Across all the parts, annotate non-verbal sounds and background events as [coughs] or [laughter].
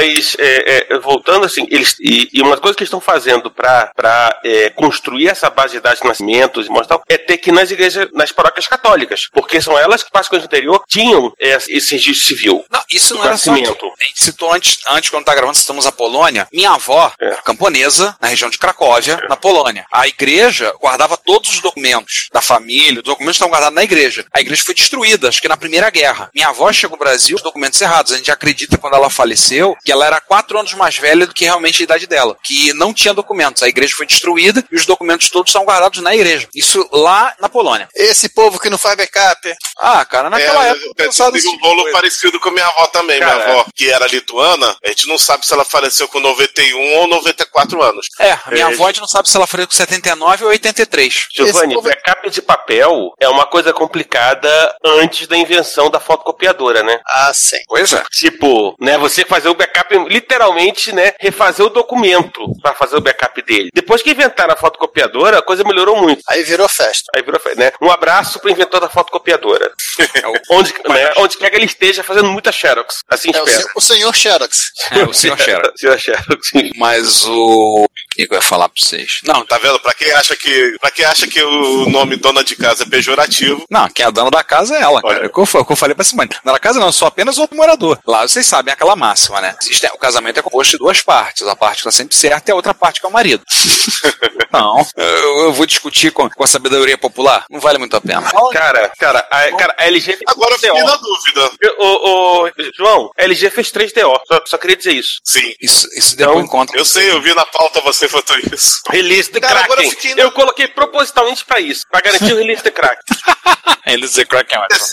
Mas, é, é, voltando assim, eles, e, e, uma coisa que eles estão fazendo para é, construir essa base de dados de nascimentos e mostrar é ter que nas igrejas, nas paróquias católicas, porque são elas que, praticamente no interior, tinham esse registro civil. Não, isso não era só. A gente citou antes, antes, quando tá gravando, citamos a Polônia. Minha avó, é. camponesa, na região de Cracóvia, é. na Polônia. A igreja guardava todos os documentos da família, os documentos estão guardados na igreja. A igreja foi destruída, acho que na Primeira Guerra. Minha avó chegou no Brasil, os documentos errados. A gente acredita, quando ela faleceu, que ela era quatro anos mais velha do que realmente a idade dela, que não tinha documentos. A igreja foi destruída e os documentos todos estão guardados na igreja. Isso lá na Polônia. Esse povo que não faz backup. Ah, cara, naquela é, época. Eu tive um bolo coisa. parecido com minha avó também. Cara, minha avó, que era lituana, a gente não sabe se ela faleceu com 91 ou 94 anos. É, a minha é, avó a gente não sabe se ela faleceu com 79 ou 83. Giovanni, povo... backup de papel é uma coisa complicada antes da invenção da fotocopiadora, né? Ah, sim. Pois é. Tipo, né, você fazer o backup, literalmente, né, refazer o documento para fazer o backup dele. Depois que inventaram a fotocopiadora, a coisa melhorou muito. Aí virou festa. Aí virou festa, né? Um abraço pro inventor da fotocopiadora. [laughs] onde, né, onde quer que ele esteja fazendo muita Xerox. Assim é, espera. O, senhor Xerox. É, o senhor Xerox. [laughs] senhor Xerox. Mas o que eu ia falar pra vocês? Não, tá vendo? Pra quem acha que, pra quem acha que o nome dona de casa é pejorativo. Não, quem é dona da casa é ela, cara. É o que eu, falei pra semana. Dona da casa não, eu sou apenas outro morador. Lá vocês sabem aquela máxima, né? Existe, o casamento é composto de duas partes. A parte que tá sempre certa e a outra parte que é o marido. [laughs] não. Eu, eu, vou discutir com, com a sabedoria popular? Não vale muito a pena. Cara, cara, a, cara, a LG Agora eu fiquei na dúvida. O, o, João, a LG fez 3DO. Só, só queria dizer isso. Sim. Isso, isso deu então, um encontro. Eu sei, eu vi na pauta você falou isso. Release de Kraken. Eu, eu coloquei propositalmente pra isso, pra garantir o release de Kraken. [laughs] release de Kraken é ótimo.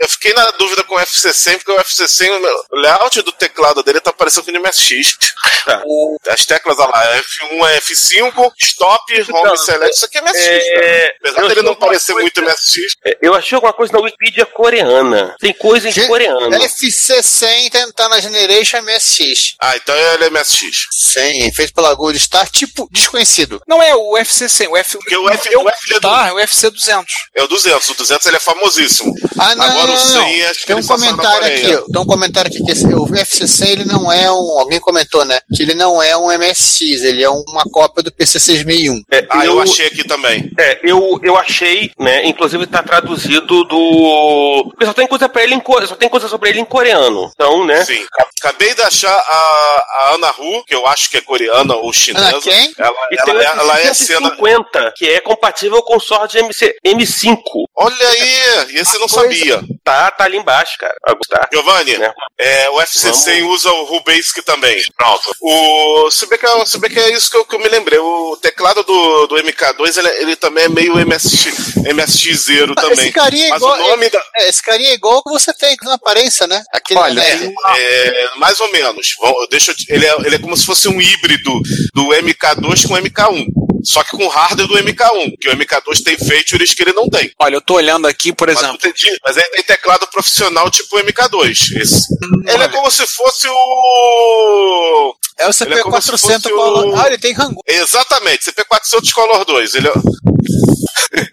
Eu fiquei na dúvida com o FC100, porque o FC100, o layout do teclado dele tá parecendo com o MSX. Tá. O, as teclas, olha lá, F1 é F5, stop, home então, select, isso aqui é MSX. É... Né? Apesar dele não parecer coisa... muito MSX. É, eu achei alguma coisa na Wikipedia coreana. Tem coisa em Ge coreano. FC100 tá na Generation MSX. Ah, então ele é MSX. Sim, feito pela Gold Star, tipo desconhecido. Não é o UFC 100, o F... Porque o, F, o, F, tá, é o UFC 200. É o 200, o 200 ele é famosíssimo. Ah, não, Agora não, não, o 100 acho que Tem um comentário aqui, tem um comentário aqui que esse, o UFC 100 ele não é um, alguém comentou, né, que ele não é um MSX, ele é uma cópia do PC 6001. É, ah, eu, eu, achei aqui também. É, eu, eu achei, né, inclusive tá traduzido do... Porque só tem coisa para ele em só tem coisa sobre ele em coreano. Então, né? Sim. Acabei de achar a, a Ana Hu, que eu acho que é coreana ou chinesa. Ana quem? Ela, e ela, tem ela, é cena 50, que é compatível com o Sword MC, M5. Olha aí, esse eu não sabia. Tá, tá ali embaixo, cara. Tá. Giovanni, né? é, o FC100 usa o Rubasic também. Pronto. O, se, bem que, é, se bem que é isso que eu, que eu me lembrei. O teclado do, do MK2, ele, ele também é meio MSX, MSX zero também. Esse carinha é Mas igual, o nome da... é, esse carinha é igual que você tem na aparência, né? Aquele Olha, é, é, mais ou menos. Deixa, ele, é, ele é como se fosse um híbrido do MK2 com o MK1. Só que com hardware do MK1, que o MK2 tem features que ele não tem. Olha, eu tô olhando aqui, por exemplo. Mas, entendi, mas ele tem teclado profissional tipo o MK2. Esse. Hum, ele é como se fosse o. É o CP400 é Color. O... Ah, ele tem rango. Exatamente, CP400 Color 2. Ele é...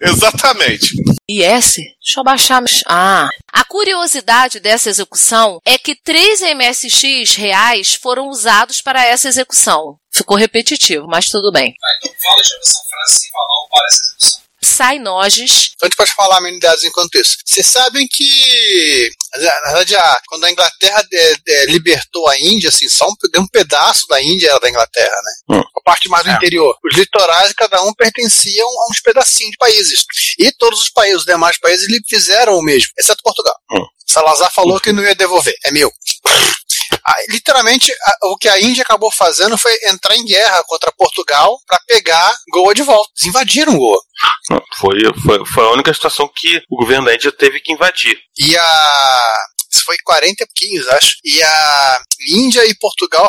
[laughs] Exatamente. IS? Deixa eu baixar. Ah. A curiosidade dessa execução é que três MSX reais foram usados para essa execução. Ficou repetitivo, mas tudo bem. Vai, então fala de essa frase sem falar o execução. Psynoges. Então a gente pode falar amenidades enquanto isso. Vocês sabem que, na verdade, a, quando a Inglaterra de, de, libertou a Índia, assim, só um, um pedaço da Índia era da Inglaterra, né? Hum. A parte mais do é. interior. Os litorais, cada um pertenciam a uns pedacinhos de países. E todos os países, os demais países, fizeram o mesmo, exceto Portugal. Hum. Salazar falou que não ia devolver. É meu. Ah, literalmente, a, o que a Índia acabou fazendo foi entrar em guerra contra Portugal para pegar Goa de volta. Eles invadiram Goa. Foi, foi, foi a única situação que o governo da Índia teve que invadir. E a isso foi 40 e pouquinhos, acho. E a Índia e Portugal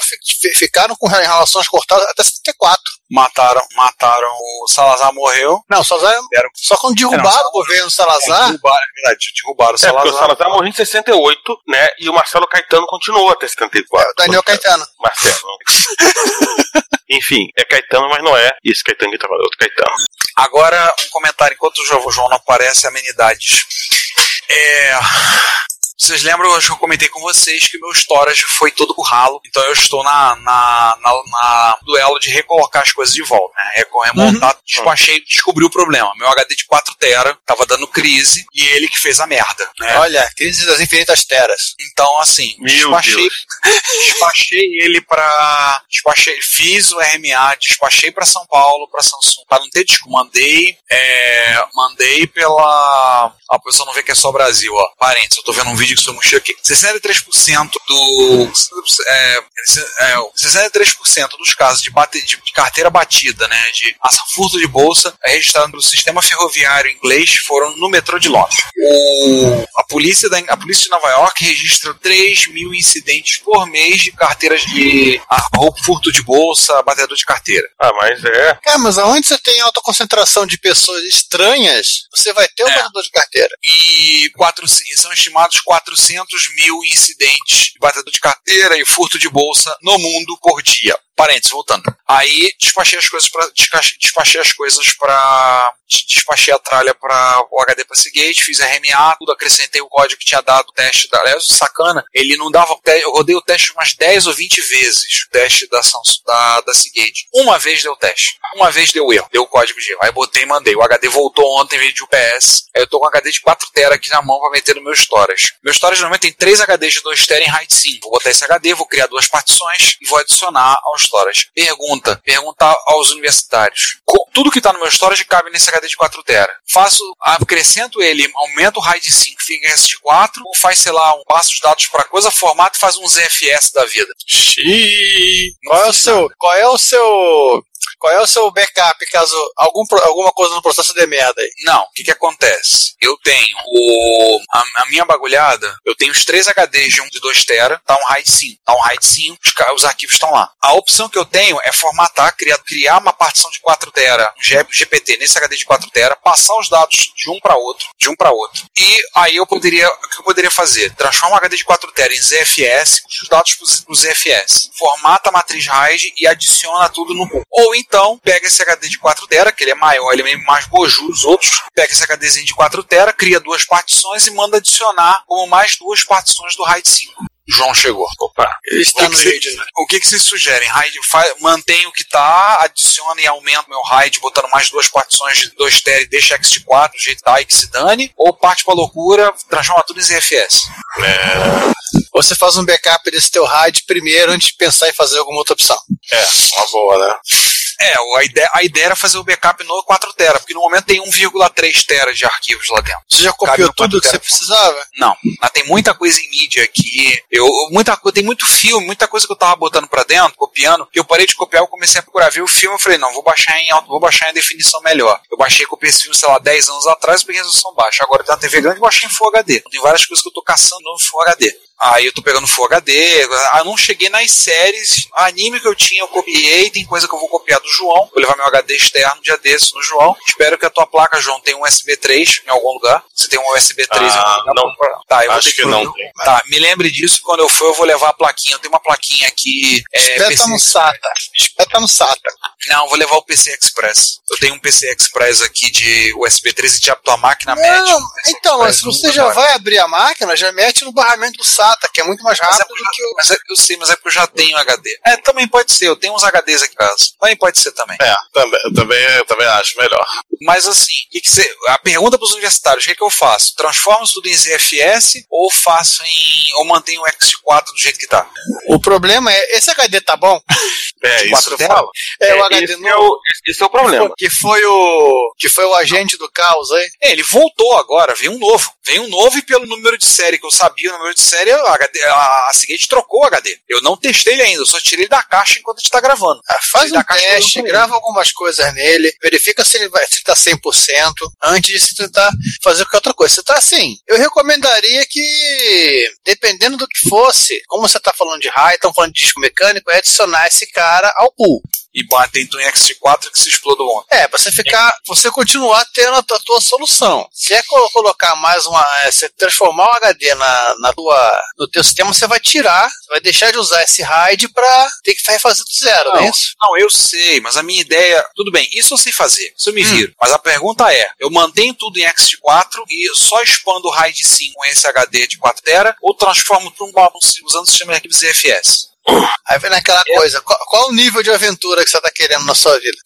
ficaram com relações cortadas até 74. Mataram, mataram o Salazar morreu. Não, o Salazar Era... só quando derrubaram não, o governo Salazar. É, derrubaram, é verdade, derrubaram o Salazar. É, o Salazar morreu em 68, né? E o Marcelo Caetano continuou até 74. É, o Daniel Caetano. Marcelo. [laughs] Enfim, é Caetano, mas não é esse Caetano que trabalhou, outro Caetano. Agora, um comentário enquanto o João não aparece, amenidades. É, vocês lembram, acho que eu comentei com vocês que meu storage foi todo pro ralo, então eu estou na, na, na, na duelo de recolocar as coisas de volta, né? Remontar, uhum. despachei, descobri o problema. Meu HD de 4 tera tava dando crise e ele que fez a merda. Né? Olha, crise das infinitas teras. Então, assim, despachei, [laughs] despachei ele pra. Despachei, fiz o RMA, despachei para São Paulo, para Samsung, para não ter disco, mandei, é, mandei pela. A pessoa não vê que é só Brasil, ó. Parênteses, eu tô vendo um vídeo mochila aqui, 63% do. É, é, 63% dos casos de, bate, de, de, carteira batida, né, de furto de bolsa, é registrado no sistema ferroviário inglês, foram no metrô de Londres. O, a, polícia da, a polícia de Nova York registra 3 mil incidentes por mês de carteiras de a, furto de bolsa, batedor de carteira. Ah, mas é. É, mas aonde você tem alta concentração de pessoas estranhas, você vai ter um é. batedor de carteira. E quatro, são estimados 400 mil incidentes de batedor de carteira e furto de bolsa no mundo por dia. Parênteses, voltando. Aí despachei as coisas para despachei as coisas para despachei a tralha para o HD Passagate, fiz RMA, tudo acrescentei o código que tinha dado o teste da. Aliás, sacana, ele não dava. Eu rodei o teste umas 10 ou 20 vezes, o teste da, da, da Seagate. Uma vez deu teste, uma vez deu erro, deu o código de erro. Aí botei e mandei. O HD voltou ontem, veio de UPS. Aí eu tô com um HD de 4 TB aqui na mão para meter no meu storage. Meu storage normalmente tem 3 HDs de 2 TB em RAID 5. Vou botar esse HD, vou criar duas partições e vou adicionar ao storage. Pergunta, pergunta aos universitários. Tudo que está no meu storage cabe nesse HD de 4 TB. Faço, acrescento ele, aumento o RAID 5, fica em 4 ou faz, sei lá, um passo os dados para coisa, formato e faz um ZFS da vida. Xiii. Qual é o seu, qual é o seu qual é o seu backup caso algum, alguma coisa no processo de merda aí? Não, o que, que acontece? Eu tenho o, a, a, minha bagulhada, eu tenho os três HDs de, um, de 2 tera, tá um RAID 5, tá um RAID 5, os, os arquivos estão lá. A opção que eu tenho é formatar, criar, criar uma partição de 4 tera, um GPT nesse HD de 4 tera, passar os dados de um para outro, de um para outro. E aí eu poderia, o que eu poderia fazer? Transformar um HD de 4 tera em ZFS, os dados pro ZFS. Formata a matriz RAID e adiciona tudo no Ou então então, pega esse HD de 4 TB, que ele é maior, ele é mais boju os outros, pega esse HDzinho de 4 TB, cria duas partições e manda adicionar como mais duas partições do RAID 5. João chegou. Opa, ele está no RAID. Né? O que, que vocês sugerem? RAID, mantém o que está, adiciona e aumenta meu RAID, botando mais duas partições de 2 TB e deixa X4 do jeito que tá e que se dane, ou parte pra loucura, transforma tudo em ZFS? É. Ou você faz um backup desse teu RAID primeiro antes de pensar em fazer alguma outra opção. É, uma boa, né? É, a ideia, a ideia era fazer o backup no 4 tera, porque no momento tem 1,3 tera de arquivos lá dentro. Você já copiou tudo que você precisava? Não, mas tem muita coisa em mídia aqui. Eu, muita, tem muito filme, muita coisa que eu tava botando para dentro, copiando, que eu parei de copiar, eu comecei a procurar ver o filme, eu falei, não, vou baixar em alto, vou baixar em definição melhor. Eu baixei com esse filme, sei lá, 10 anos atrás, peguei resolução baixa. Agora tem uma TV grande, baixei em Full HD. Tem várias coisas que eu tô caçando no Full HD. Aí eu tô pegando Full HD. Ah, não cheguei nas séries. Anime que eu tinha, eu copiei. Tem coisa que eu vou copiar do João. Vou levar meu HD externo dia desse no João. Espero que a tua placa, João, tenha um USB 3 em algum lugar. Você tem um USB 3 ah, em algum lugar? Não. Tá, eu Acho que não tem. Tá, me lembre disso. Quando eu for, eu vou levar a plaquinha. Eu tenho uma plaquinha aqui. É, Espeta no SATA. Espeta no SATA. Não, vou levar o PC Express. Eu tenho um PC Express aqui de USB 3 e de a tua máquina não, Então, mas se você já vai abrir a máquina, já mete no barramento do SATA SATA, que é muito mais rápido do que o. Mas é, eu sei, mas é porque eu já tenho HD. É, também pode ser, eu tenho uns HDs aqui em casa. Também pode ser também. É, também, eu também, eu também acho melhor. Mas assim, que que você, a pergunta para os universitários, o que, é que eu faço? Transformo tudo em ZFS ou faço em. ou mantenho o X4 do jeito que tá? O problema é, esse HD tá bom? É, isso que eu falo. É, é, o HD esse, é o, esse é o problema. Que foi o. Que foi o agente do caos aí. É, ele voltou agora, veio um novo. Veio um novo e pelo número de série que eu sabia, o número de série, a, HD, a, a seguinte trocou o HD. Eu não testei ele ainda, eu só tirei da caixa enquanto a gente tá gravando. Ah, faz um teste, grava algumas coisas nele, verifica se ele, vai, se ele tá 100% antes de se tentar fazer qualquer outra coisa. Você tá assim, eu recomendaria que, dependendo do que fosse, como você tá falando de raio, estão falando de disco mecânico, é adicionar esse cara ao pool e bater em X4 que se explodou ontem. É, você ficar, você continuar tendo a tua, solução. Se é colocar mais uma, é, se transformar o HD na, na tua, no teu sistema, você vai tirar, você vai deixar de usar esse RAID para ter que refazer do zero, não, não é isso? Não, eu sei, mas a minha ideia, tudo bem, isso eu sei fazer, isso eu me hum. viro. Mas a pergunta é, eu mantenho tudo em X4 e só expando o RAID 5 com esse HD de 4 TB ou transformo para um usando o sistema de arquivos ZFS? Aí vem naquela é. coisa, qual, qual, o nível de aventura que você tá querendo na sua vida?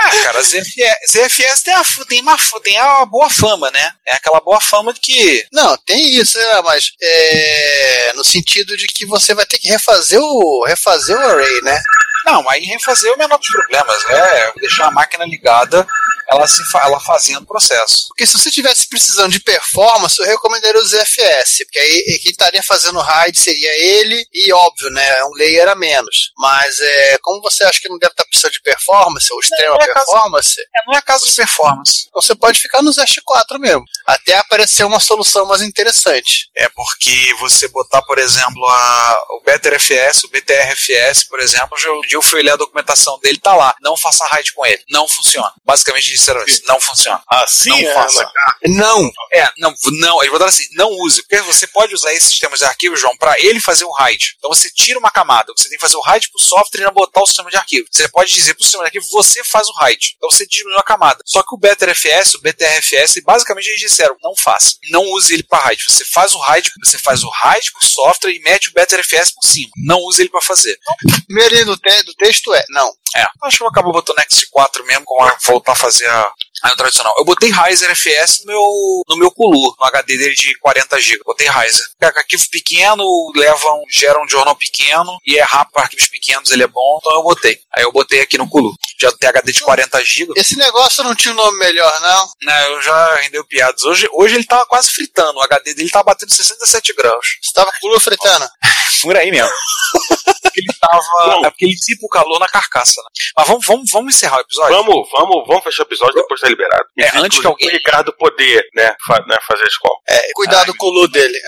Ah, cara, ZFS, ZFS tem, a, tem, uma, tem uma boa fama, né? É aquela boa fama de que. Não, tem isso, né? Mas é, no sentido de que você vai ter que refazer o, refazer o array, né? Não, aí refazer é o menor dos problemas, né? Deixar a máquina ligada ela, se ela fazendo o processo. Porque se você tivesse precisando de performance, eu recomendaria o ZFS, porque aí quem estaria fazendo RAID seria ele e, óbvio, né, um layer a menos. Mas é, como você acha que não deve estar precisando de performance, ou extrema é performance... Caso, é, não é caso de performance. Então você pode ficar no ZX4 mesmo, até aparecer uma solução mais interessante. É porque você botar, por exemplo, a, o BetterFS, o BTRFS, por exemplo, um dia eu fui ler a documentação dele, tá lá, não faça RAID com ele, não funciona. Basicamente disseram isso. Não funciona. Assim não é, faça. Não, é, não, não. Eles botaram assim, não use. Porque você pode usar esses sistemas de arquivo, João, para ele fazer um RAID. Então você tira uma camada, você tem que fazer o RAID pro software e não botar o sistema de arquivo. Você pode dizer pro sistema de arquivo, você faz o RAID. Então você diminui a camada. Só que o BetterFS, o BTRFS, basicamente eles disseram, não faça. Não use ele para RAID. Você faz o RAID, você faz o RAID pro software e mete o BetterFS por cima. Não use ele para fazer. Primeiro do, te do texto é, não. É, acho que eu acabo botando X4 mesmo, com a, voltar a fazer a, a tradicional. Eu botei Ryzer FS no meu, no meu Kulu, no HD dele de 40 GB. Botei Ryzer. Arquivo pequeno, leva um, gera um jornal pequeno e é rápido para arquivos pequenos, ele é bom, então eu botei. Aí eu botei aqui no Kulu. Já tem HD de 40 GB. Esse negócio não tinha um nome melhor, não? Não, eu já rendeu piadas. Hoje, hoje ele tava quase fritando. O HD dele tava batendo 67 graus. Você tava Kulu fritando? [laughs] Por aí mesmo. [laughs] ele tava. É porque ele dissipa o calor na carcaça, né? Mas vamos, vamos, vamos encerrar o episódio? Vamos, vamos, vamos fechar o episódio depois tá liberado. É, antes que alguém. O Ricardo poder, né, fa né fazer a escola. É, cuidado Ai, com o Lu dele.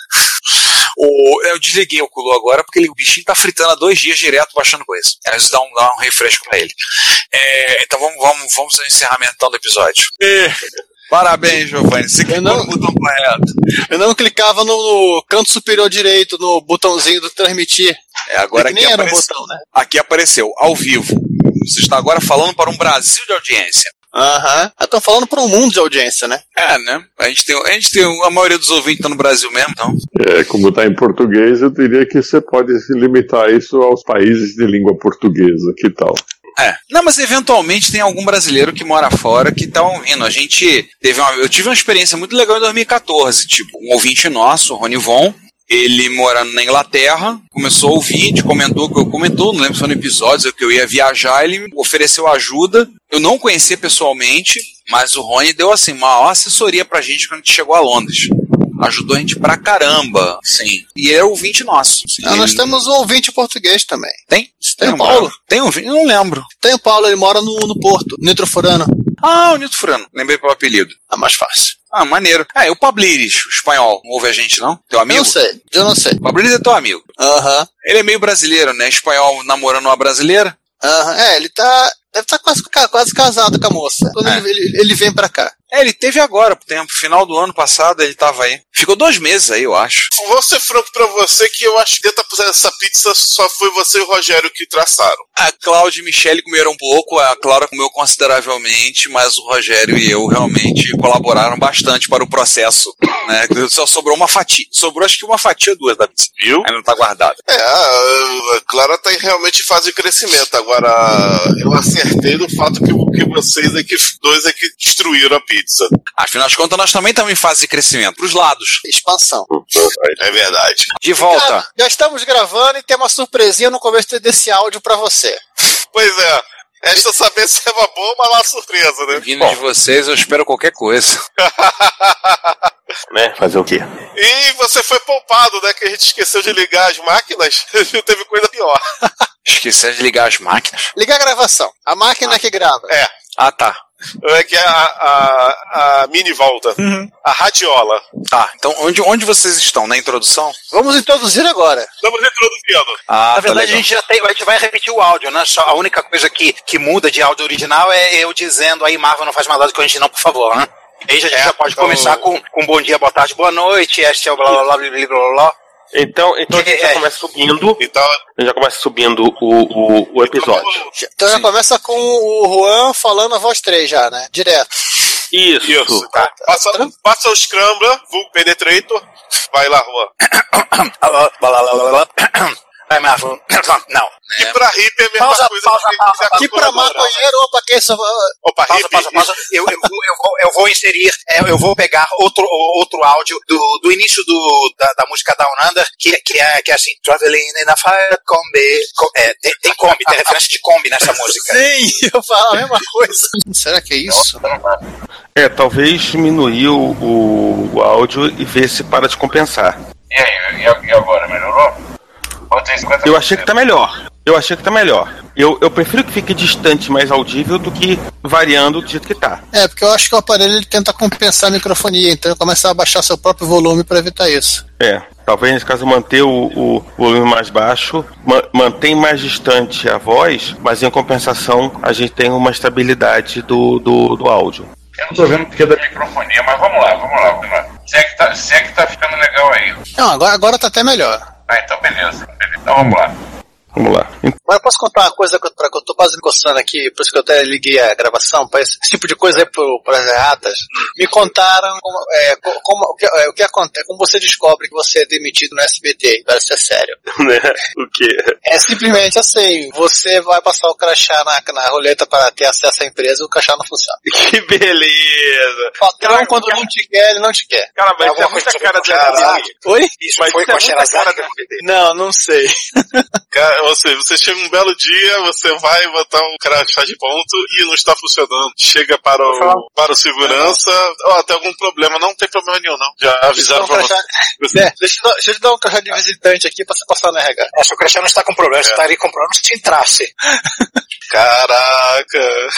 O, eu desliguei o Kulu agora porque ele, o bichinho tá fritando há dois dias direto baixando coisa. Às vezes dá um, dá um refresco pra ele. É, então vamos, vamos, vamos ao encerramento do episódio. É. Parabéns, Giovanni. Você clicou não, no botão correto. Eu não clicava no, no, canto superior direito, no botãozinho do transmitir. É, agora aqui, aparece... um botão, né? aqui apareceu, ao vivo. Você está agora falando para um Brasil de audiência. Aham. Uhum. Estão falando para um mundo de audiência, né? É, né? A gente tem, a, gente tem a maioria dos ouvintes tá no Brasil mesmo, então. É, como está em português, eu diria que você pode se limitar isso aos países de língua portuguesa. Que tal? É. Não, mas eventualmente tem algum brasileiro que mora fora que tá ouvindo. A gente teve uma, eu tive uma experiência muito legal em 2014, tipo, um ouvinte nosso, o Rony Von, ele morando na Inglaterra, começou a ouvir, comentou que eu comentou, não lembro se foi no episódio, que eu ia viajar, ele me ofereceu ajuda. Eu não conhecia pessoalmente, mas o Rony deu assim uma assessoria pra gente quando a gente chegou a Londres ajudou a gente pra caramba, sim. E é ouvinte nosso. Nós temos um ouvinte português também. Tem? Tem, o Paulo? Tem um ouvinte? Não lembro. Tem o Paulo, ele mora no, no Porto, Nitro Furano. Ah, o Nitro Furano. Lembrei pelo apelido. Ah, mais fácil. Ah, maneiro. Ah, e o Pabliris, o espanhol, não ouve a gente, não? Teu amigo? Eu não sei, eu não sei. O Pabliris é teu amigo. Aham. Uhum. Ele é meio brasileiro, né? Espanhol namorando uma brasileira. Aham, uhum. é, ele tá. Deve estar tá quase, quase casado com a moça. Quando é. ele, ele, ele, vem pra cá. É, ele teve agora, por tempo. Final do ano passado ele tava aí. Ficou dois meses aí, eu acho. Vou ser franco pra você que eu acho que 80% dessa pizza só foi você e o Rogério que traçaram. A Cláudia e Michele comeram um pouco, a Clara comeu consideravelmente, mas o Rogério e eu realmente colaboraram bastante para o processo. Né? Só sobrou uma fatia. Sobrou acho que uma fatia, duas da pizza. Viu? Ainda não tá guardada. É, a Clara tá realmente em fase de crescimento. Agora, eu acertei no fato que, que vocês é que, dois é que destruíram a pizza. Afinal de contas, nós também estamos em fase de crescimento. Pros lados. Expansão. É verdade. De volta. Cara, já estamos gravando e tem uma surpresinha no começo desse áudio pra você. Pois é. Resta saber se é uma boa ou uma má surpresa, né? Vindo de vocês, eu espero qualquer coisa. [laughs] né? Fazer o quê? E você foi poupado, né? Que a gente esqueceu de ligar as máquinas. [laughs] Teve coisa pior. Esqueceu de ligar as máquinas? Liga a gravação. A máquina que grava. É. Ah, tá. É que é a, a, a mini volta. A radiola. Tá, então onde, onde vocês estão? Na introdução? Vamos introduzir agora. Estamos introduzindo. Ah, Na tá verdade, a legal. gente já tem, a gente vai repetir o áudio, né? Só a única coisa que, que muda de áudio original é eu dizendo aí, Marvel, não faz maldade com a gente não, por favor, né? Aí já, a gente É, já pode então- começar com, com bom dia, boa tarde, boa noite, este é o blá blá blá blá blá blá blá. Então, então a gente já É. começa subindo. Então, A gente já começa subindo o, o, o episódio. Então já começa com o Juan falando a voz 3 já, né? Direto. Isso. isso. Passa, passa o Scrambler, vulgo Penetrator. Vai lá, Juan. [coughs] Vai, Marvel. [coughs] Não. E pra hippie é a mesma Pausa, coisa pausa, que pausa, você E pra maconheiro ou pra quem só. Opa, Pausa, hippie. pausa, pausa. Eu, eu, vou, eu, vou, eu vou inserir, é, eu vou pegar outro, outro áudio do, do início do, da, da música Down Under, que, que, é, que é assim, Traveling in a Fire Combi. Co- é, tem, tem Kombi, tem referência de Kombi nessa [laughs] música. Sim, eu falo a mesma coisa. [laughs] Será que é isso? É, talvez diminuir o, o, o áudio e ver se para de compensar. E aí, e agora, melhorou? Ou tem 50%? Eu achei que tá melhor. Eu achei que tá melhor. Eu, eu prefiro que fique distante, mais audível, do que variando do jeito que tá. É, porque eu acho que o aparelho ele tenta compensar a microfonia, então ele começa a baixar seu próprio volume pra evitar isso. É, talvez nesse caso manter o, o volume mais baixo, ma mantém mais distante a voz, mas em compensação a gente tem uma estabilidade do, do, do áudio. Eu não tô vendo porque é da microfonia, mas vamos lá, vamos lá, vamos lá. Se é que tá, se é que tá ficando legal aí. Não, agora, agora tá até melhor. Ah, então beleza. Então vamos lá. Vamos lá. Mas eu posso contar uma coisa que eu, pra- que eu tô quase me coçando aqui, por isso que eu até liguei a gravação, pra esse, [laughs] tipo de coisa aí pro, pras erratas. Me contaram como, é, co- como- o, que, é, o que acontece, como você descobre que você é demitido no SBT, parece ser sério. [laughs] Né? O quê? É simplesmente assim, você vai passar o crachá na, na roleta para ter acesso à empresa e o crachá não funciona. [laughs] Que beleza! Patrão, quando não te quer, ele não te quer. Cara, mas isso é muita cara de. Oi? Isso Mas foi isso com é a cara de Não, não sei. Cara, ou seja, você chega um belo dia, você vai botar um crachá de ponto e não está funcionando. Chega para o, para o segurança, ó, tem algum problema. Não tem problema nenhum, não. Já avisaram Deixa eu pra dar um você. crachá- É, deixa, eu dar- deixa eu te dar um crachá de visitante aqui pra você passar no RH. É, seu crachá não está com problema, você estaria com problema se entrasse. [laughs] Caraca.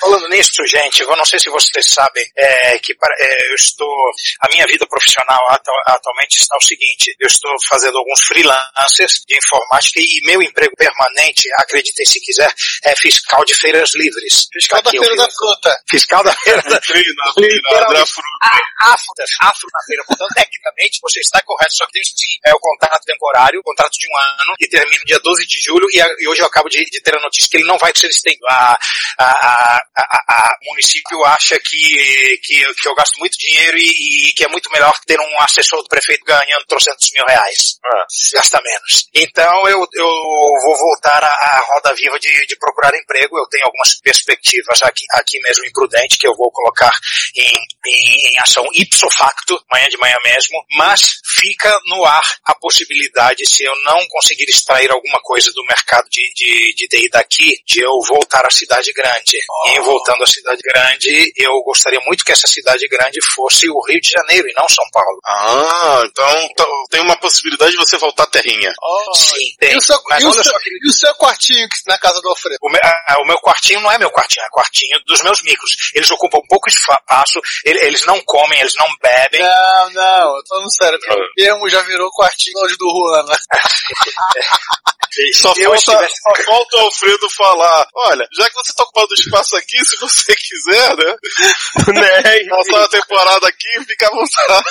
Falando nisso, gente, eu não sei se vocês sabem é, que para- é, eu estou. A minha vida profissional atu- atualmente está o seguinte: eu estou fazendo alguns freelancers de informática e meu emprego permanente, acreditem se quiser, é fiscal de feiras livres. Fiscal da Aqui Feira da Fruta. Fiscal da feira [laughs] da fruta. afro, afro na feira. Portanto, tecnicamente, você está correto, só que tem é o contrato temporário, o contrato de um ano, que termina no dia 12 de julho, e, a- e hoje eu acabo de, de ter a notícia que ele não vai ser estendido. A, a, a, a- a município acha que, que, eu- que eu gasto muito dinheiro e, e que é muito melhor ter um assessor do prefeito ganhando trocentos mil reais. Ah. Gasta menos. Então eu, eu vou voltar à, roda viva de, de procurar emprego. Eu tenho algumas perspectivas aqui, aqui mesmo em Prudente que eu vou colocar em, em, em ação ipso facto, amanhã de manhã mesmo, mas fica no ar a possibilidade, se eu não conseguir extrair alguma coisa do mercado de, de, de TI daqui, de eu voltar à cidade grande. E em voltando à cidade grande, eu gostaria muito que essa cidade grande fosse o Rio de Janeiro e não São Paulo. Ah, então t- tem uma possibilidade de você voltar à terrinha. Sim, tem. Seu, e o seu- e o seu quartinho na casa do Alfredo? O meu, ah, o meu quartinho não é meu quartinho, é quartinho dos meus micros. Eles ocupam pouco espaço, ele- eles não comem, eles não bebem. Não, não, eu tô falando sério. porque O termo já virou quartinho longe do Juan, né? [laughs] Só falta, estivesse- só falta o Alfredo falar: olha, já que você tá ocupando espaço aqui, se você [laughs] quiser, né? [laughs] né? Passar a temporada aqui, fica à vontade.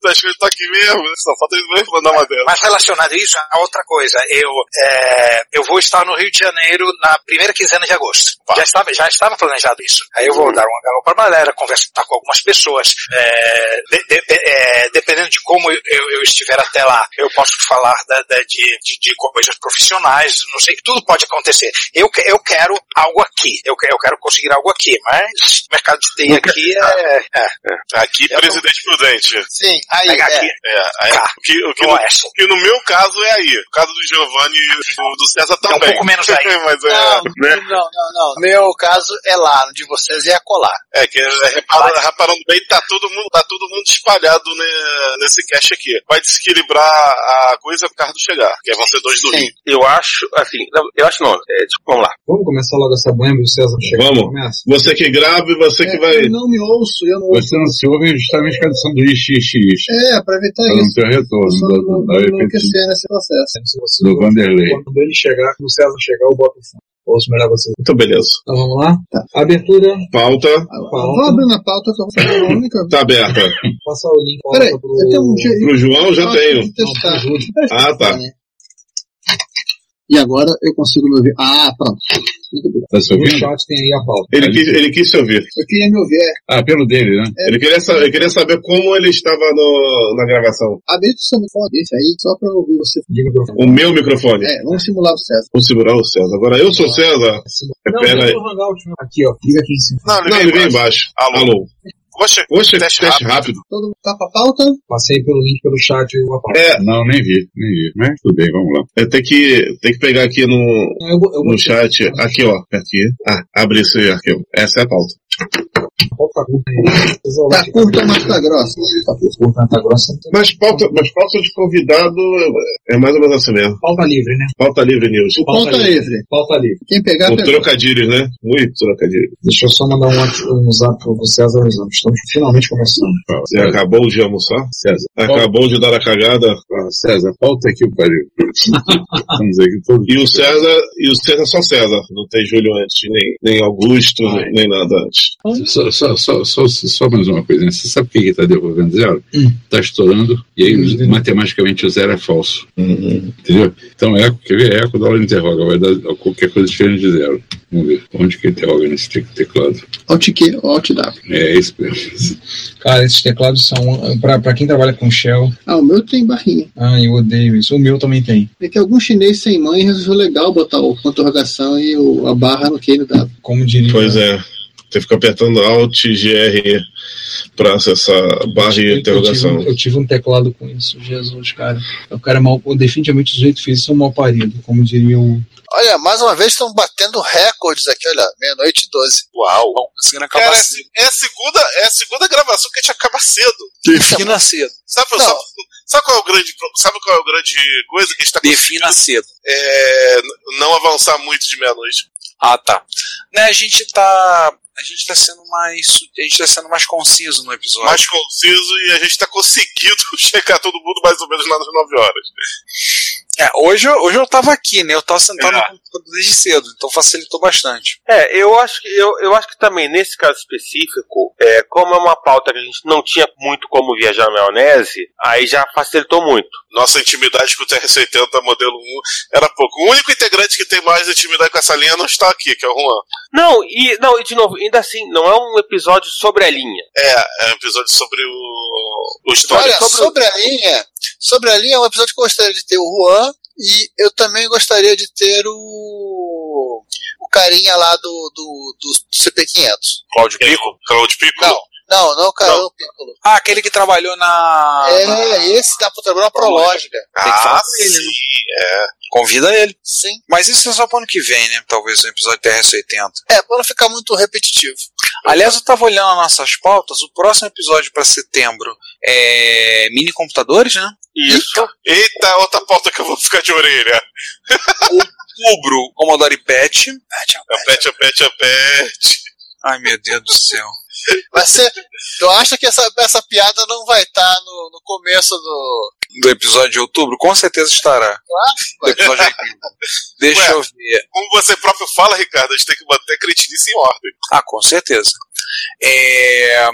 Tá escrito aqui mesmo, só falta ele mesmo mandar uma dela. Mas relacionado a isso, a outra coisa, eu, é, eu vou estar no Rio de Janeiro na primeira quinzena de agosto. Já estava, já estava planejado isso. Aí eu vou dar uma galera para a galera, conversar com algumas pessoas. é, de- de- é, dependendo de como eu, eu- eu estiver até lá, eu posso falar da- da- de, de, de coisas profissionais, não sei, tudo pode acontecer. Eu, eu quero algo aqui, eu, eu quero conseguir algo aqui, mas o mercado de TI aqui é, é, Aqui, presidente prudente. Sim, aí, é. aqui. É, aí, Tá. o que, o que No o que no meu caso é aí. O caso do Giovanni e do, do César É um também. pouco menos aí. [laughs] Mas é, Não, [laughs] né? não, não, não. Meu caso é lá, de vocês é colar. É que é, reparando, reparando bem, tá todo mundo, tá todo mundo espalhado né, nesse cache aqui. Vai desequilibrar a coisa por causa do chegar, que vão ser dois do Sim. Rio. Eu acho, assim, não, eu acho não. É, tipo, vamos lá. Vamos começar logo essa banha do César chegar. Vamos. Começa. Você que grava e você que vai. Eu não me ouço, eu não ouço. Você não se ouve justamente por causa do sanduíche XX. É, pra evitar não isso. ter retorno Só da, não, da, não da, enlouquecer nesse processo. Se você do Vanderlei. Quando ele chegar, quando o César chegar, eu boto o fundo. Ouço melhor você. Então, beleza. Então vamos lá? Abertura. Pauta Vou abrir na pauta que eu vou fazer a única. tá aberta. Passar o link. Peraí, pauta pro... eu tenho um jeito. Pro João já Ah, tenho. pro Júlio. Ah, tá. E agora eu consigo me ouvir. Ah, pronto. Muito bem. Tá se ouvindo? chat tem aí a pauta. Ele quis, ele quis se ouvir. Eu queria me ouvir. é, Ah, pelo dele, né? Ele queria, sa- ele queria saber como ele estava no, na gravação. Abre o seu microfone desse aí, só pra eu ouvir você. O meu microfone. É, vamos simular o César. Vou segurar o César. Agora eu sou o César. Não, Pera aí. eu vou Hangout. Aqui, ó. Liga aqui em cima. Não, ele Não, vem ele vem embaixo. embaixo. Alô. Alô. Poxa, Poxa, Teste teste, rápido. Todo mundo tá pra pauta? Passei pelo link pelo chat e a pauta. É, Não, nem vi, nem vi. Mas tudo bem, vamos lá. é tem que, tem que pegar aqui no, eu eu no chat. Aqui, ó. Aqui. Ah, abre esse arquivo. Essa é a pauta. Pauta tá curta aí. Tá curta, mas tá grossa. Tá curta, mas tá grossa. Mas pauta, mas pauta de convidado é mais ou menos assim mesmo. Pauta livre, né? Pauta livre news. O pauta livre. Pauta livre. Quem pegar, Com pegou. trocadilhos, né? Muito trocadilhos. Deixa eu só mandar um, um zap pro César. Estamos finalmente começando. Você acabou de almoçar? César. Acabou de dar a cagada? Ah, César, pauta aqui o pariu. [laughs] Vamos aqui todos. E o César, e o César só César. Não tem Júlio antes, nem, nem Augusto, nem nada antes. Só, só, só, só, só mais uma coisa, né? Você sabe por que está devolvendo zero? Hum. Está estourando e aí matematicamente o zero é falso. Uhum. Entendeu? Então eco, quer ver? Eco da hora interroga, vai dar qualquer coisa diferente de zero. Vamos ver. Onde que interroga nesse te- teclado? Alt Q, Alt W. É isso mesmo. [laughs] Cara, esses teclados são. Pra, pra quem trabalha com Shell. Ah, o meu tem barrinha. Ah, eu odeio isso. O meu também tem. É que algum chinês sem mãe resolveu legal botar o ponto de interrogação e o, a barra no Q no W. Como diria. Pois é. Que ficar apertando Alt GR para acessar barra de Eu interrogação. tive, um, eu tive um teclado com isso, Jesus, cara. O cara é mal. Definitivamente o sujeito fez isso um mal parido, como diria o. Olha, mais uma vez estão batendo recordes aqui, olha, meia-noite e doze. Uau. Conseguindo acabar Cara, é, cedo. é a segunda, é a segunda gravação que a gente acaba cedo. Defina cedo. Sabe, sabe, sabe qual é o grande, sabe qual é o grande coisa que a gente tá Defina cedo. é, não avançar muito de meia-noite. Ah, tá. Né, a gente tá. A gente tá sendo mais. A gente tá sendo mais conciso no episódio. Mais conciso e a gente tá conseguindo [laughs] chegar todo mundo mais ou menos nas 9 horas. É, hoje, eu- hoje eu tava aqui, né? Eu tava sentado É. no computador desde cedo, então facilitou bastante. É, eu acho que eu, eu acho que também nesse caso específico, é, como é uma pauta que a gente não tinha muito como viajar na maionese, aí já facilitou muito. Nossa intimidade com o TR-80 modelo 1 era pouco. O único integrante que tem mais intimidade com essa linha não está aqui, que é o Juan. Não, e não, e de novo, ainda assim, não é um episódio sobre a linha. É, é um episódio sobre o, o história. Olha, sobre a linha, sobre a linha é um episódio que eu gostaria de ter o Juan e eu também gostaria de ter o o carinha lá do, do, do CP500. Cláudio Pico? Cláudio Pico? Não, não, não o Piccolo. Ah, aquele que trabalhou na. É, esse dá pra trabalhar na Prológica. Tem que falar Ah, com ele, né? sim, é. Convida ele. Sim. Mas isso é só pro ano que vem, né? Talvez o episódio TRS-80. É, pra não ficar muito repetitivo. Aliás, eu tava olhando as nossas pautas. O próximo episódio pra setembro é mini computadores, né? Isso. Eita, outra pauta que eu vou ficar de orelha. Outubro, Commodore PET. A pet, a pet, a pet. Ai, meu Deus do céu. Vai ser. Tu acha que essa, essa piada não vai estar no, no começo do. Do episódio de outubro? Com certeza estará. Do episódio de outubro. Deixa Ué, eu ver. Como você próprio fala, Ricardo, a gente tem que manter a cretinice em ordem. Ah, com certeza. É,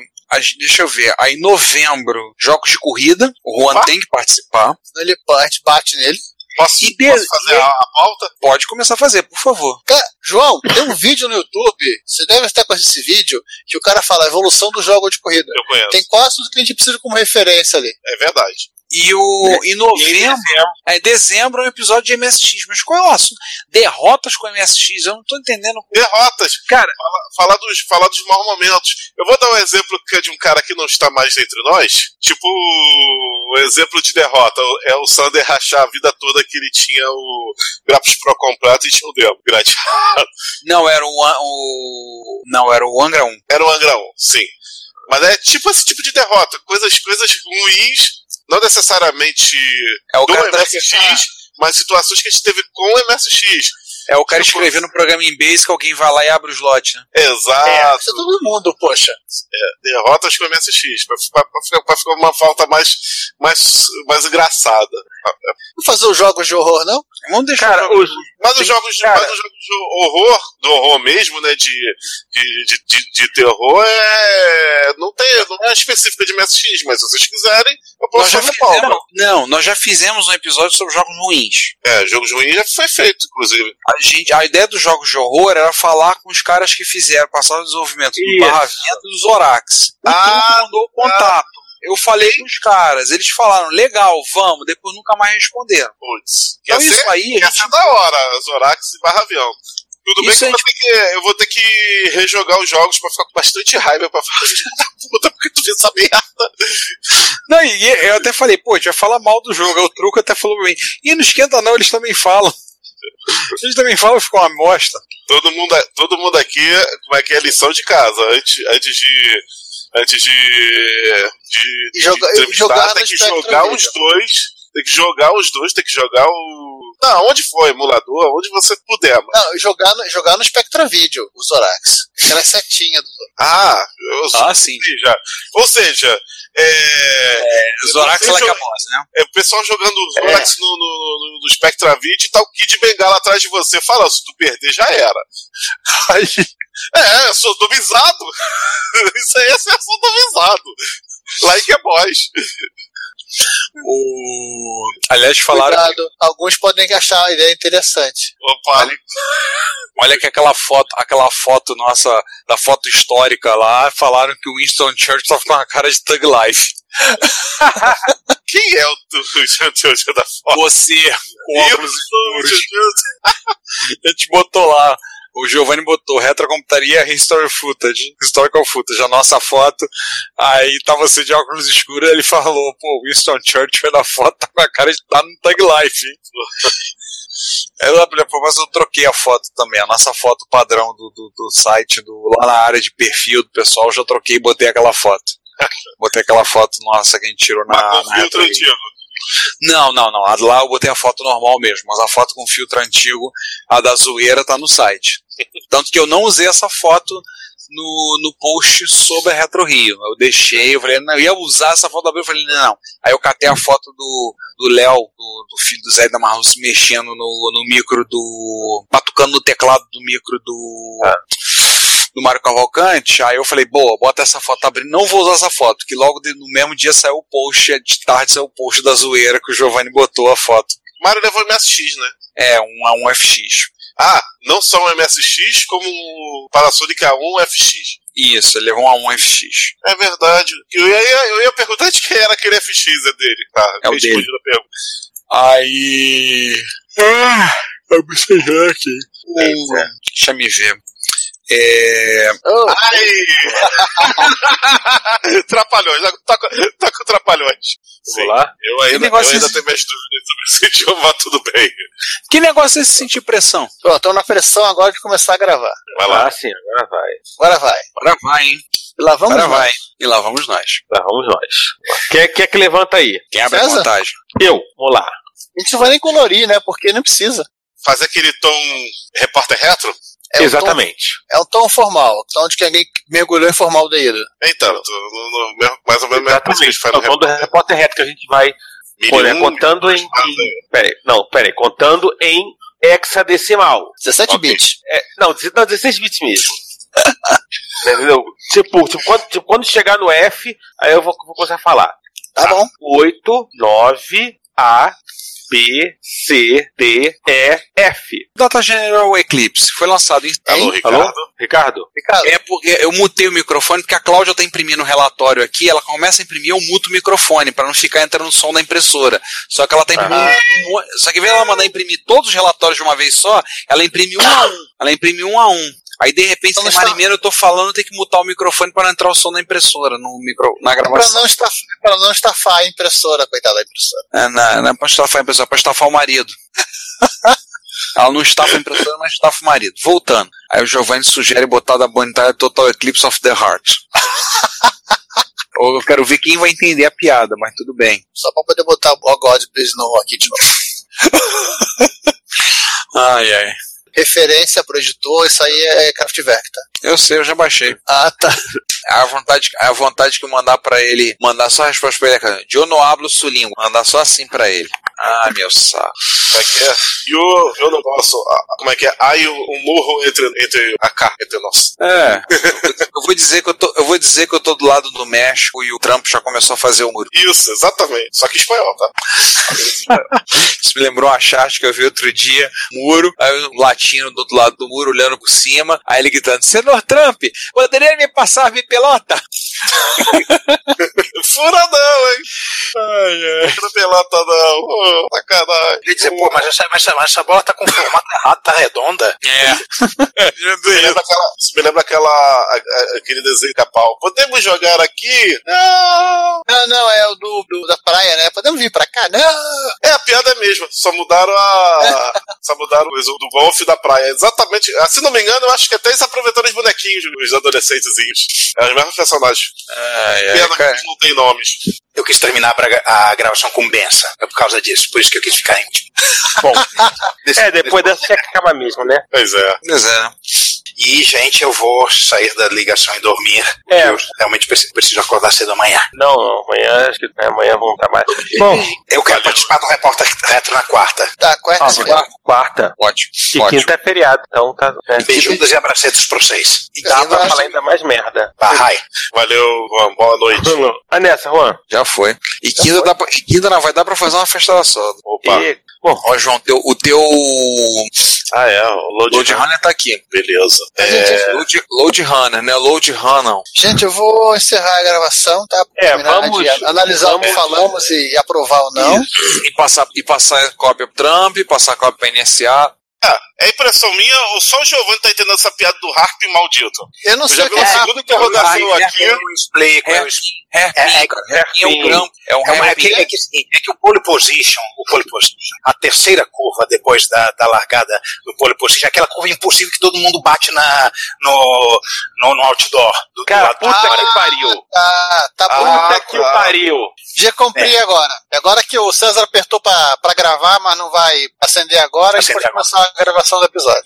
deixa eu ver. Aí, novembro, jogos de corrida. O Juan tem que participar. Ele bate, bate nele. Posso, E de- posso fazer a, a pauta? Pode começar a fazer, por favor. Cara, João, tem um vídeo no YouTube, você deve estar com esse vídeo, que o cara fala a evolução do jogo de corrida. Eu conheço. Tem quase tudo que a gente precisa como referência ali. É verdade. E o em novembro, é dezembro é um episódio de MSX, mas qual é o assunto? Derrotas com MSX, eu não tô entendendo. Derrotas. Cara, Fala, falar, dos, falar dos maus momentos. Eu vou dar um exemplo que é de um cara que não está mais entre nós. Tipo, o exemplo de derrota. É o Sander rachar a vida toda que ele tinha o Graphics Pro completo e tinha o demo. Gradeado. [laughs] Não, era o, o não, era o Angra 1. Era o Angra 1, sim. Mas é tipo esse tipo de derrota. Coisas, coisas ruins, não necessariamente É o do tá- MSX, mas situações que a gente teve com o MSX. É o cara escrevendo um programa em Basic, alguém vai lá e abre o slot, né? Exato. Isso é todo mundo, poxa. É, derrotas com o MSX, pra, pra- pra ficar, pra ficar uma falta mais, mais, mais engraçada. Não fazer os jogos de horror, não? Vamos deixar Cara, os, Mas os jogos, de- cara- mas os jogos de horror, do horror mesmo, né, de, de, de, de, de terror, é, não, tem, não é específica de MSX, mas se vocês quiserem, eu Nós posso já fazer fizemos, não, nós já fizemos um episódio sobre jogos ruins. É, jogos ruins já foi feito, inclusive. A, gente, a ideia dos jogos de horror era falar com os caras que fizeram, passaram o desenvolvimento do Isso. Barra Vento e do Zorax. O Ah, mandou o contato. Eu falei com os caras, eles falaram, legal, vamos, depois nunca mais responderam. Putz. Então Ia isso ser- aí, Ia gente ser da hora, Zorax e Barra Avião. Tudo bem Isso que, a eu vou ter que eu vou ter que rejogar os jogos pra ficar com bastante raiva pra falar, [laughs] puta, porque tu fez essa merda. Não, e eu até falei, pô, a gente vai falar mal do jogo. Aí o truco até falou pra mim. E não esquenta não, eles também falam. Eles também falam e ficam uma bosta. Todo mundo, todo mundo aqui, como é que é lição de casa? Antes, antes de. Antes de. de, de entrevistar, jogar tem que jogar os dois. Tem que jogar os dois, tem que jogar o. Não, onde for, emulador, onde você puder, mano. Não, jogar no, jogar no Spectra Video, os Zorax. Aquela setinha do Ah, eu Ah, sim. Ou seja, ou seja é, Zorax você like a joga- boss, né? é o pessoal jogando o Zorax no, no, no, no Spectra Vid e tá o Kid Bengala atrás de você. Fala, se tu perder, já era. [laughs] Aí, é, eu sou domizado. [laughs] Isso aí é ser domizado. Like é boss. O... Aliás, falaram. Cuidado, alguns podem achar a ideia interessante. Opa, Olha que aquela foto, aquela foto nossa, da foto histórica lá, falaram que o Winston Churchill tava com a cara de Thug Life. [laughs] quem é o tu da foto? Você, com óculos escuros. A gente botou lá. O Giovanni botou retrocomputaria History Footage, Historical Footage, a nossa foto. Aí tá você de óculos escuros ele falou, pô, Winston Churchill na foto tá com a cara de tá no Tag Life, hein? [laughs] Eu, mas eu troquei a foto também, a nossa foto padrão do, do, do site, do, lá na área de perfil do pessoal, eu já troquei e botei aquela foto. [laughs] Botei aquela foto nossa que a gente tirou na, Mas com filtro antigo. Não, não, não. A lá eu botei a foto normal mesmo, mas a foto com filtro antigo, a da zoeira, tá no site. Tanto que eu não usei essa foto no, no post sobre a Retro Rio. Eu deixei, eu falei, não, eu ia usar essa foto da eu falei, não. Aí eu catei a foto do do Léo, do, do filho do Zé da Marrus, mexendo no, no micro do. batucando no teclado do micro do. Do Mário Cavalcante, aí eu falei, boa, bota essa foto abrindo. Não vou usar essa foto, que logo de- no mesmo dia saiu o post, de tarde saiu o post da zoeira que o Giovanni botou a foto. Mario levou MSX, né? É, um a um FX. Ah, não só um MSX, como o Panasonic A1 FX. Isso, ele levou um a um FX. É verdade. Eu ia, eu ia perguntar de quem era aquele FX é dele. Tá, É o respondi dele. a pergunta. Aí. Ah, eu me aqui. O- Deixa eu me ver. É. Ai! [laughs] Trapalhões, tá, com- tá com trapalhões. Sim. lá? Eu ainda, negócio eu ainda esse- tenho minhas dúvidas sobre esse idioma, tudo bem. Que negócio é esse sentir pressão? Pronto, estamos na pressão agora de começar a gravar. Vai lá. Ah, sim, agora vai. Agora vai. Agora vai, hein? E lá vamos Agora nós. vai. E lá vamos nós. Lá vamos nós. Quem é, quem é que levanta aí? Quem abre a César? contagem? Eu, vamos lá. A gente não vai nem colorir, né? Porque não precisa. Fazer aquele tom repórter retro? É um Exatamente. tom- é um tom formal. Tom de que alguém mergulhou em formaldeído. Então, no- no- no- mais ou menos a mesma coisa que a gente faz É no o tom do repórter reto que a gente vai. Olha, contando em. peraí, não, peraí, contando em hexadecimal. 17 bits. É, não, não, 16 bits mesmo. [laughs] Entendeu? Tipo, tipo, quando, tipo, quando chegar no F, aí eu vou, vou começar a falar. Tá bom. 8, 9, A, B, C, D, E, F. Data General Eclipse foi lançado em. Alô, Ricardo? Alô? Ricardo? Ricardo. É porque eu mutei o microfone, porque a Cláudia tá imprimindo o relatório aqui, ela começa a imprimir, eu muto o microfone, para não ficar entrando o som da impressora. Só que ela tá imprimindo. um Só que ao invés dela mandar imprimir todos os relatórios de uma vez só, ela imprime um a um. Ela imprime um a um. Aí de repente, Então semana está- meia eu tô falando, tem que mutar o microfone para não entrar o som da impressora no micro, na É gravação. não, estaf... é pra não estafar a impressora, coitada da impressora. É, não, não é pra estafar a impressora, é pra estafar o marido. [laughs] Ela não estafa a impressora, mas estafa o marido. Voltando. Aí o Giovanni sugere botar da Bonitária Total Eclipse of the Heart. [laughs] Eu quero ver quem vai entender a piada, mas tudo bem. Só pra poder botar o God Please No aqui de novo. [laughs] Ai, ai. Referência pro editor, isso aí é Kraftwerk, tá? Eu sei, eu já baixei. Ah, tá. A vontade, a vontade que eu mandar pra ele, mandar só a resposta pra ele, é cara, eu não hablo sulingo, mandar só assim pra ele. Ah, meu saco. Como é que é? E o, e o negócio, a- como é que é? Aí o, o morro entre, entre a cá, entre nós. É. [laughs] Eu vou dizer que eu tô, eu vou dizer que eu tô do lado do México e o Trump já começou a fazer o muro. Isso, exatamente. Só que espanhol, tá? [laughs] Isso me lembrou uma charte que eu vi outro dia, muro, aí um latino do outro lado do muro olhando por cima, aí ele gritando, Senhor Trump, poderia me passar minha pelota? [laughs] Furadão, hein? Ai, [laughs] ai. Não pelota não. Ô, sacanagem. Quer dizer, pô, mas essa, mas essa, mas essa bola tá com formato errado, tá redonda. É. [laughs] Me lembra aquela, me lembra aquela, a- a- aquele desenho capau. Podemos jogar aqui? Não! Não, não, é o do, do- da praia, né? Podemos vir pra cá? Não! É a piada mesmo, só mudaram a. só mudaram o do golfe da praia. Exatamente. Se não me engano, eu acho que até eles aproveitaram bonequinhos, os adolescentezinhos. É os mesmos personagens. Ai, ai, Pena cara. que não tem nomes. Eu quis terminar a, gravação com benção. É por causa disso, por isso que eu quis ficar íntimo. Bom, [laughs] é, depois dessa que acabar mesmo, né? Pois é. Pois é. E, gente, eu vou sair da ligação e dormir. É. Eu realmente preciso, preciso acordar cedo amanhã. Não, não, amanhã, acho que é, amanhã vamos trabalhar. Bom, Eu quero participar do repórter retro na quarta. Tá, quarta ah, quarta, quarta. Ótimo. E ótimo. quinta é feriado, então tá. É. Beijudas e abracetos pra vocês. E dá pra falar ainda mais merda. Bye. Valeu, Juan. Boa noite. [laughs] Ah, nessa, Juan. Já foi. E quinta, dá pra, e quinta não vai dar pra fazer uma festa da soda. Opa. E, bom, Ó, João, teu, o teu Ah, é, o Load, Load Runner tá aqui. Beleza. É, Load, Load Runner, né? Load Runner. Gente, eu vou encerrar a gravação, tá? É, vamos- de analisar o que vamos- falamos e aprovar ou não. E passar, e passar a cópia pro Trump, passar a cópia pra NSA. ah, é impressão minha, ou só o Giovanni tá entendendo essa piada do Harp maldito. Eu não Eu sei já o vi que uma é. segunda interrogação aqui. Eu explico. eu Hairpin, Hairpin, É, é-. Hairpin é um. É um É, uma- é, que, é, que, é que o pole position, o pole position, a terceira curva depois da, da largada do pole position, é aquela curva impossível que todo mundo bate na, no, no, no outdoor. Do, do Cara, lado de puta fora. que pariu. Tá, tá bom. Ah, Puta que o tá. pariu. Já cumpri agora. Agora que o César apertou pra, pra gravar, mas não vai acender agora, a gente Acender pode começar a gravação do episódio.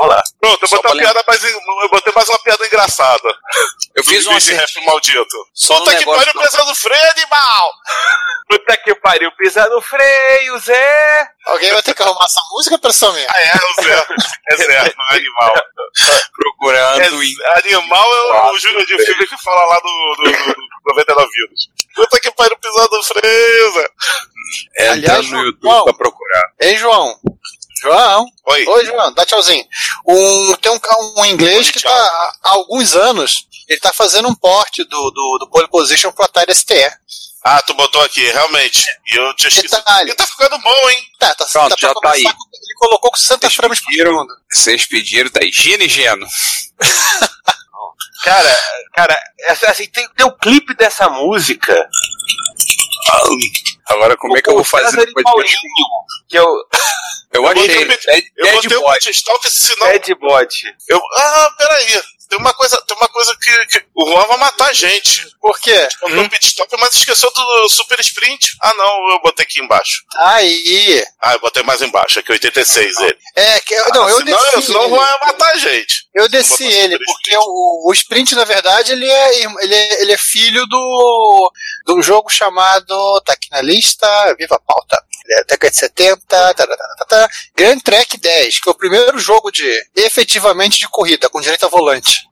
Lá. Pronto, eu botei, uma pra piada mais, eu botei mais uma piada engraçada. Eu fiz um rap maldito. No Puta que pariu, do- pensando no freio, animal! Puta que pariu. Pisa no freio, Zé. Alguém vai ter que arrumar essa música, pessoal minha? Ah, é, o Zé. É Zé, [laughs] não é animal. Procurando em É, animal é o, o Júnior de Filho que fala lá do, do, do, do 99 Vidas. Puta que pariu, pisando no freio, Zé. é, Aliás, no YouTube João. pra procurar. Ei, João. João. Oi. Oi, João. Dá tchauzinho. Um, tem um, um inglês Oi, que tchau. tá há alguns anos. Ele tá fazendo um porte do, do, do Pole Position pro Atari STE. Ah, tu botou aqui, realmente. E eu tinha esquecido. Detalhe. E tá ficando bom, hein? Tá, tá, Pronto, tá pra já tá aí. com- Ele colocou com 60 Vocês frames por segundo. vocês pediram, tá aí. Gino e Geno. [laughs] Cara, cara, assim, tem, tem o clipe dessa música. Agora como é que eu vou fazer depois Paulinho, que eu. Eu Eu achei. botei Eu Dead botei o esse sinal. Dead Bot. Eu, ah, peraí. tem uma coisa, tem uma coisa que, que o Juan vai matar a gente. Por quê? Botou um pit stop, mas esqueceu do super sprint. Ah, não, eu botei aqui embaixo. Aí. Ah, eu botei mais embaixo, aqui 86 ele. É, que, não, Ah, eu senão, desci. senão o. Juan ia matar a gente. Eu desci ele, porque o, o Sprint, na verdade, ele é, ele é, ele é filho do, do jogo chamado. Tá aqui na lista, Viva a Pauta. Ele é década de 70, tá, tá, tá, tá, tá, Grand Trek 10, que é o primeiro jogo de efetivamente de corrida, com direito a volante.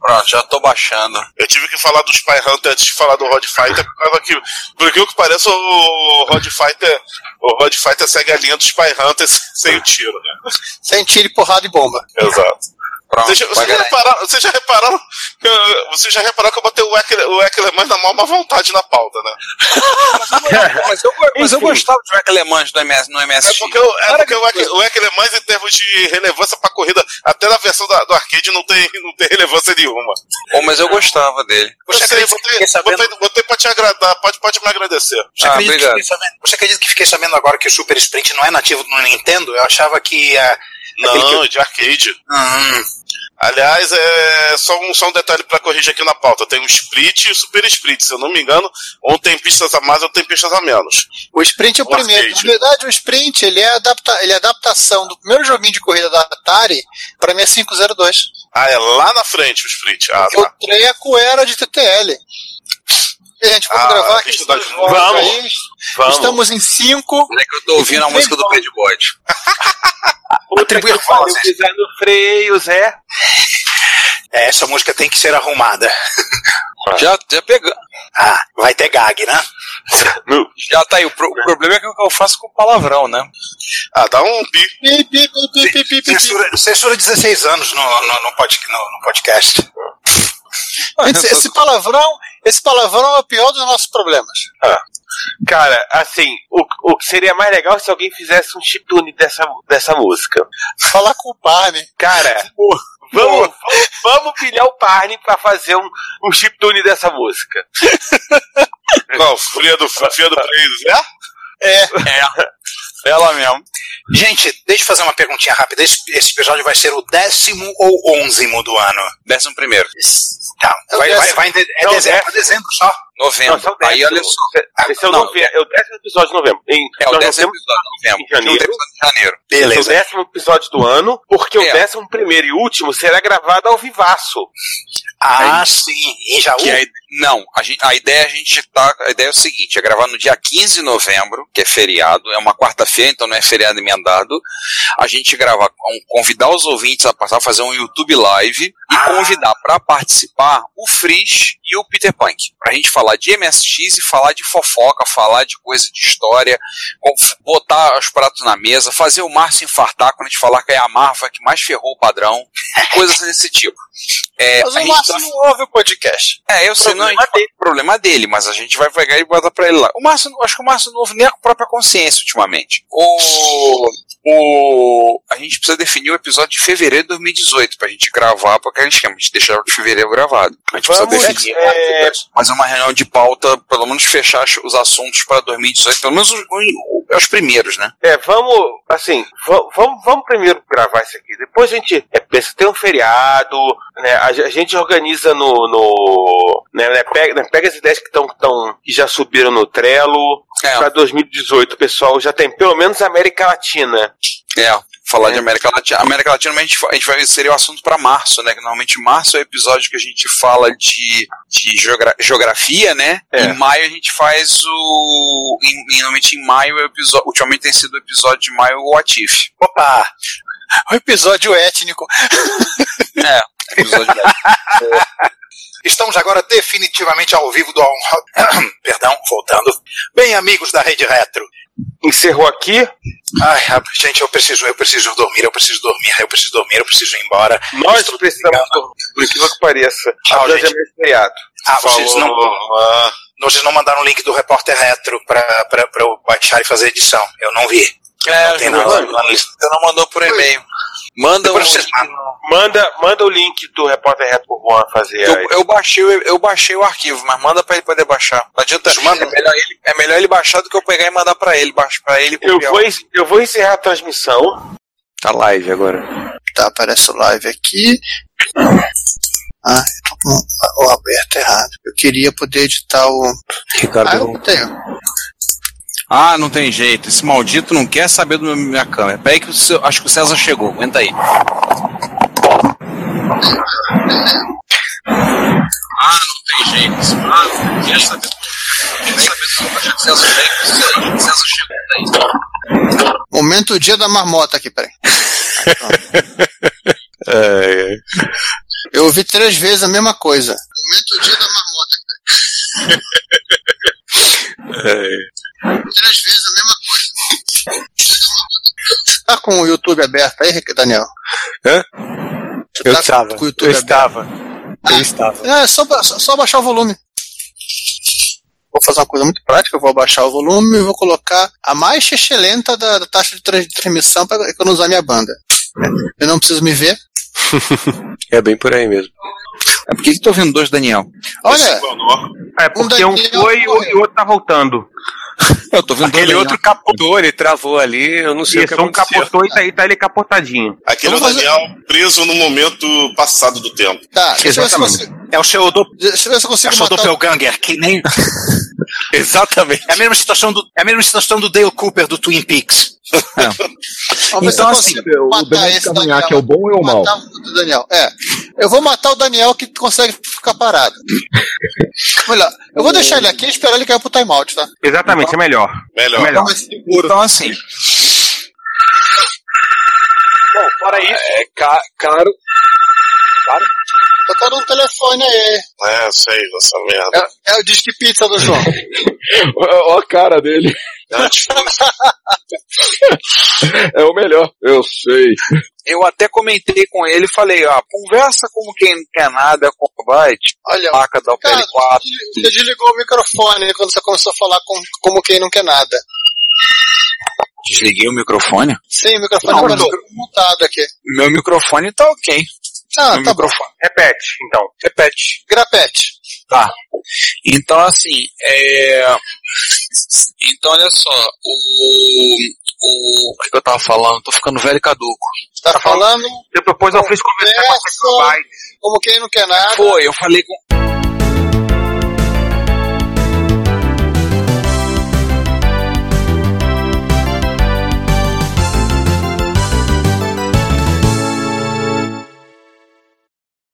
Pronto, já tô baixando. Eu tive que falar do Spy Hunter antes de falar do Rod Fighter, por causa que, por aquilo que parece, o Rod Fighter, o Rod Fighter segue a linha do Spy Hunter [laughs] sem o tiro, né? Sem tiro, porrada e bomba. Exato. Pronto, Vocês já, vocês repararam, vocês já repararam que eu, vocês já repararam que eu botei o Eckler, o Eckler mais na maior má vontade na pauta, né? Mas eu, mas eu gostava de Mans no, MS, no MSX. É porque, o- é porque o, Eckler, o Eckler mais em termos de relevância pra corrida, até na versão da- do arcade não tem, não tem relevância nenhuma. Oh, mas eu gostava dele. Eu sei, botei, botei, botei pra te agradar, pode, pode me agradecer. Você, Ah, acredita que fiquei sabendo, você acredita que fiquei sabendo agora que o Super Sprint não é nativo do Nintendo? Eu achava que. ah, aquele Não, que- de arcade. Hum, Aliás, é só um, só um detalhe pra corrigir aqui na pauta. Tem o Split e o Super Split. Se eu não me engano, um tem pistas a mais, outro tem pistas a menos. O Sprint é o O primeiro. arcade. Na verdade, o Sprint ele é, adapta, ele é adaptação do primeiro joguinho de corrida da Atari para 6502. Ah, é lá na frente o Split. Ah, Porque o tá. treco era de TTL. E, gente, vamos Ah, gravar aqui. Vamos. aí. Vamos. Estamos em 5. É que eu tô ouvindo a música do. [laughs] Outra que Atribuir falas. pariu, pisar no freio, Zé. é, essa música tem que ser arrumada. Já, já pegando. Ah, vai ter gag, né? Já tá aí. O, pro- o problema é que eu faço com palavrão, né? Ah, dá um pi. Pi. Censura, censura 16 anos no, no, no, pod- no- no podcast. Esse, esse palavrão, esse palavrão é o pior dos nossos problemas. Cara, assim, o, o que seria mais legal se alguém fizesse um chiptune dessa, dessa música. Falar com o Barney. Cara, [laughs] vamos, vamos, vamos pilhar o Parne pra fazer um, um chiptune dessa música. [laughs] Qual? Fria do, fria do né? É. É. [laughs] Ela mesmo. Gente, deixa eu fazer uma perguntinha rápida. Esse, esse episódio vai ser o décimo ou onzimo do ano? Décimo primeiro. Tá. É o Vai, vai, décimo. vai de- é Não, dezembro, décimo. dezembro só? Novembro. Não, é o Aí olha só. Esse é o, Não, nove- é o décimo episódio de novembro. Em, É o décimo episódio de novembro. em janeiro. O décimo episódio de janeiro. Esse é o Beleza. décimo episódio do ano, porque o É. décimo primeiro e último será gravado ao vivaço. Ah, sim. Em Jaú? A, não, a, a ideia a gente tá. A ideia é o seguinte: é gravar no dia 15 de novembro, que é feriado, é uma quarta-feira, então não é feriado emendado. A gente gravar, com- convidar os ouvintes a passar, fazer um YouTube live e convidar para participar o Frisch e o Peter Punk. Pra gente falar de MSX e falar de fofoca, falar de coisa de história, botar os pratos na mesa, fazer o Márcio infartar quando a gente falar que é a Marva que mais ferrou o padrão, coisas desse tipo. É, Mas o gente Márcio tá- não ouve o podcast. é, eu sei, não, a gente fala- problema dele, mas a gente vai pegar e botar pra ele lá. O Márcio, acho que o Márcio não ouve nem a própria consciência ultimamente. O, o, a gente precisa definir o episódio de fevereiro de 2018 pra gente gravar, porque a gente a gente deixar o de fevereiro gravado. A gente Vamos, precisa definir, é, fazer uma reunião de pauta, pelo menos fechar os assuntos para 2018, pelo menos os, os- os primeiros, né? É, vamos, assim, va- vamos, vamos primeiro gravar isso aqui. Depois a gente é, pensa, tem um feriado, né? A, a gente organiza no. no né, né, pega, né, pega as ideias que, tão, tão, que já subiram no Trello. É. Pra 2018, o pessoal já tem pelo menos a América Latina. É, falar de América Latina. América Latina, a gente, a gente vai seria o assunto para março, né? Que normalmente março é o episódio que a gente fala de, de geogra- geografia, né? É. Em maio a gente faz o. Em, normalmente em maio é o episódio. Ultimamente tem sido o episódio de maio o Atif. Opa! O episódio étnico. [laughs] É, episódio de Estamos agora definitivamente ao vivo do. [coughs] Perdão, voltando. Bem, amigos da Rede Retro. Encerrou aqui. Ai, gente, eu preciso, eu preciso dormir, eu preciso dormir, eu preciso dormir, eu preciso ir embora. Nós Estou precisamos, desligando. por incrível que pareça. Tchau, gente. feriado. Ah, vocês não, Ah, vocês não mandaram o link do repórter retro pra, pra, pra eu baixar e fazer edição. Eu não vi. É, não tem nada não. Você não mandou por e-mail. Manda um. Mandam. Manda, manda o link do repórter reto pro Juan fazer. Eu, eu baixei, o- eu baixei o arquivo, mas manda pra ele poder baixar. Não adianta. É melhor, ele, é melhor ele baixar do que eu pegar e mandar pra ele. Baixo pra ele. Eu vou, eu vou encerrar a transmissão. Tá live agora. Tá, aparece o live aqui. Ah, eu tô com o aberto errado. Eu queria poder editar o. Ricardo. Ah, eu tenho. Ah, não tem jeito. Esse maldito não quer saber da minha câmera. Peraí que o seu- acho que o César chegou. Aguenta aí. Ah, não tem jeito. Ah, não quer saber. Não quer saber. Acho que o César chegou. O César chegou. Aguenta aí. Momento dia da marmota aqui, peraí. [laughs] Eu ouvi três vezes a mesma coisa. Momento dia da marmota. [laughs] Três vezes a mesma coisa. [laughs] Tá com o YouTube aberto aí, Daniel? Hã? Você Eu tá estava. com o YouTube Eu estava. Eu estava. É, só, só, só baixar o volume. Vou fazer uma coisa muito prática, eu vou abaixar o volume e vou colocar a mais excelente da, da taxa de tra- transmissão para economizar minha banda. Eu não preciso me ver. É bem por aí mesmo. É por que tô vendo dois Daniel? Olha, É porque um, foi e o e o outro tá voltando. Eu tô vendo Aquele outro capotou, ele travou ali, eu não sei o que Isso, um aconteceu. capotou e tá, e tá ele capotadinho. Aquele é o Daniel preso no momento passado do tempo. Tá, deixa eu ver se eu consigo. É o seu do... Deixa eu ver se eu É consigo o seu matar doppelganger, que nem... [laughs] Exatamente. É a mesma situação do, é a mesma situação do Dale Cooper do Twin Peaks. Se [laughs] Então, eu assim, consigo o Daniel Cavanhaque Daniel. é o bom ou é o mal? Matar o Daniel. É. Eu vou matar o Daniel que consegue ficar parado. [laughs] Olha, eu vou deixar ele aqui e esperar ele cair pro timeout, tá? Exatamente, é melhor. Melhor. É melhor. Então, assim. Bom, fora isso. É ca caro. Caro? Tocando um telefone aí. É, sei, essa merda. É, é o disque pizza do João. [laughs] Ó a cara dele. [laughs] É o melhor. Eu sei. Eu até comentei com ele e falei, ó, conversa como quem não quer nada com o Byte. Olha, placa da cara, PL4. Você desligou o microfone quando você começou a falar com, como quem não quer nada. Desliguei o microfone. Sim, o microfone Não, tá não. montado aqui. Meu microfone tá ok. Ah, Meu tá bom. microfone. Repete, então. Repete. Grapete. Tá. Então, assim, é... Então, olha só, o... O o que, eu tava falando? Tô ficando velho e caduco. Tá falando Você propôs ao Frisco conversar com a como quem não quer nada. Foi, eu falei com,